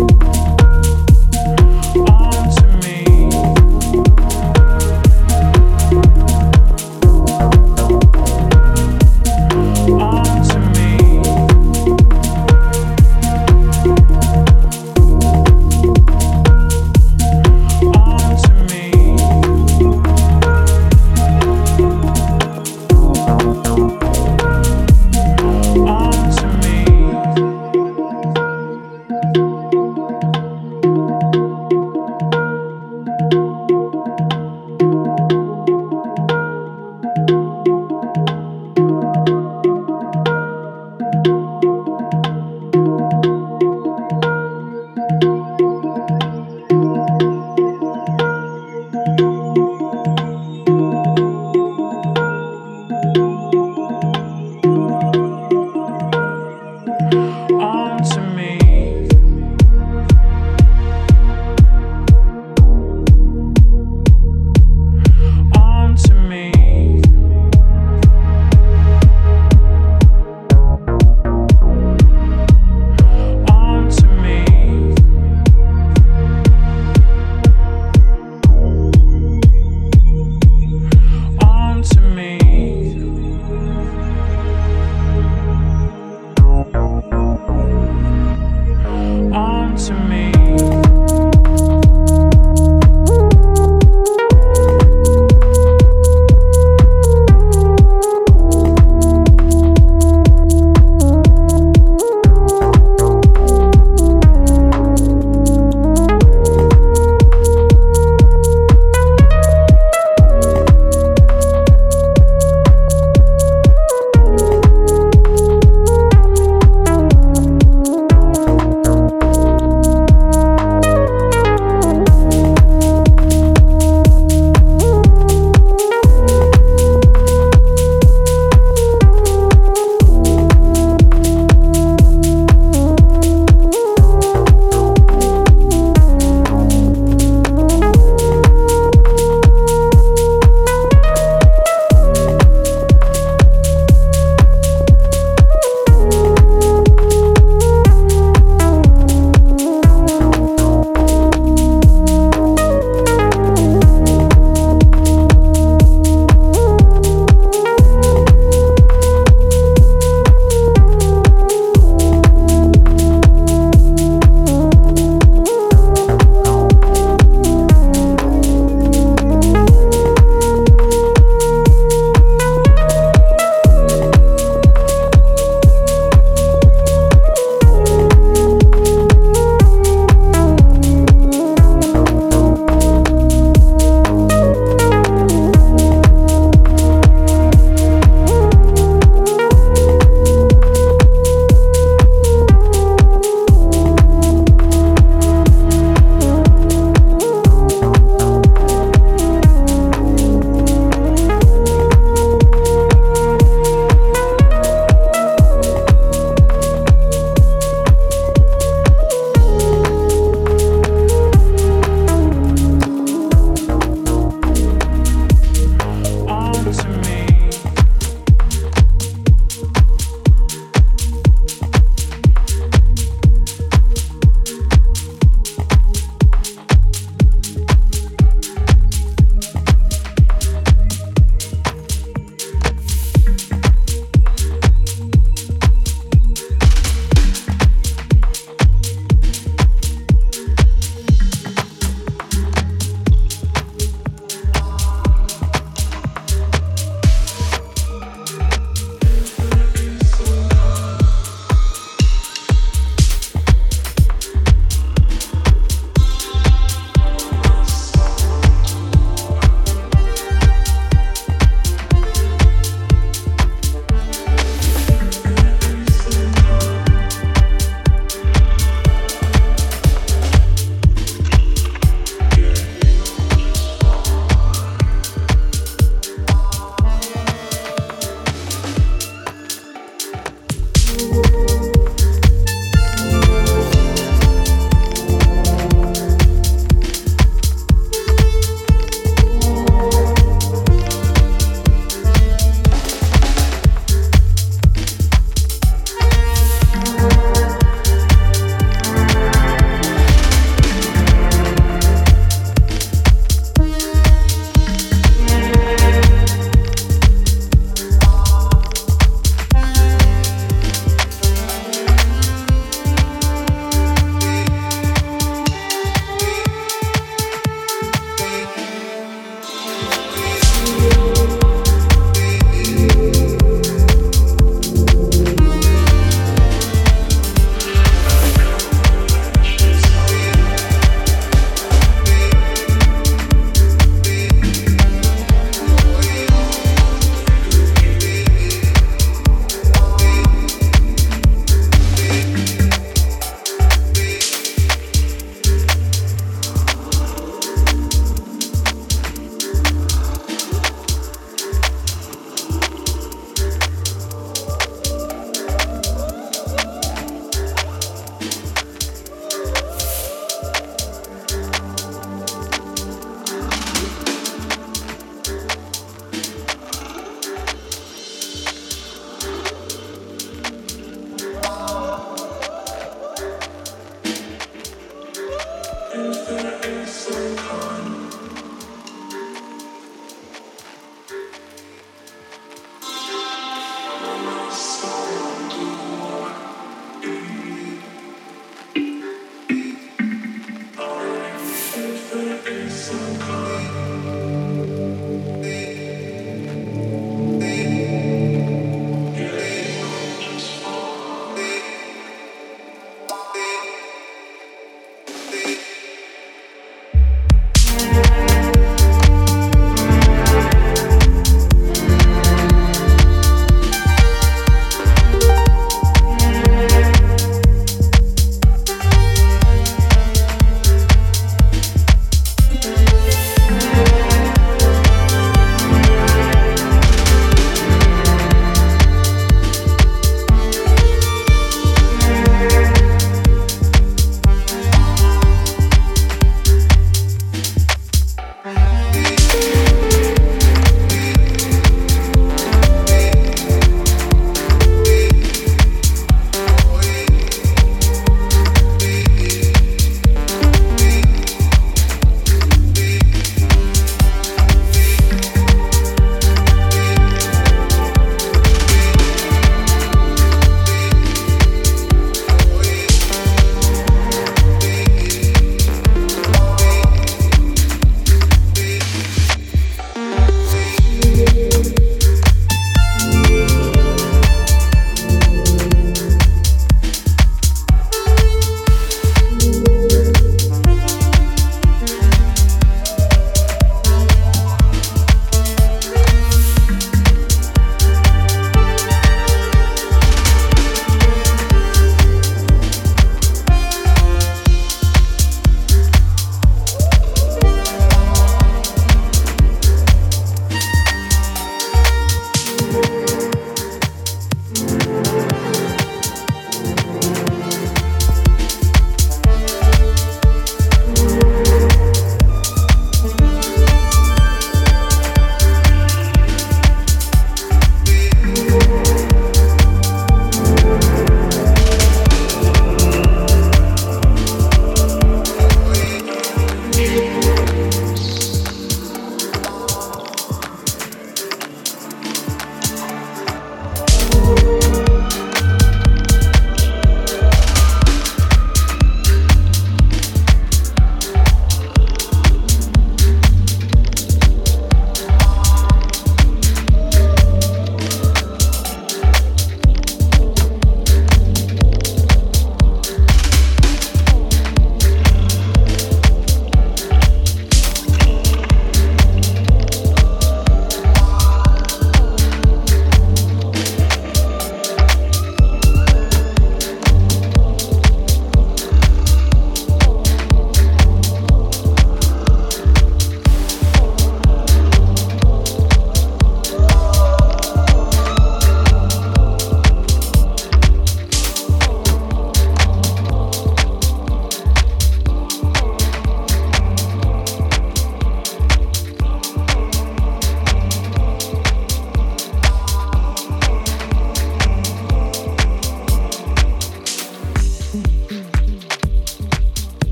you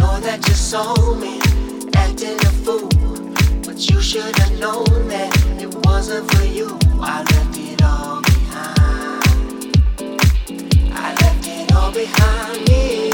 know that you saw me acting a fool, but you should have known that it wasn't for you. I left it all behind. I left it all behind me.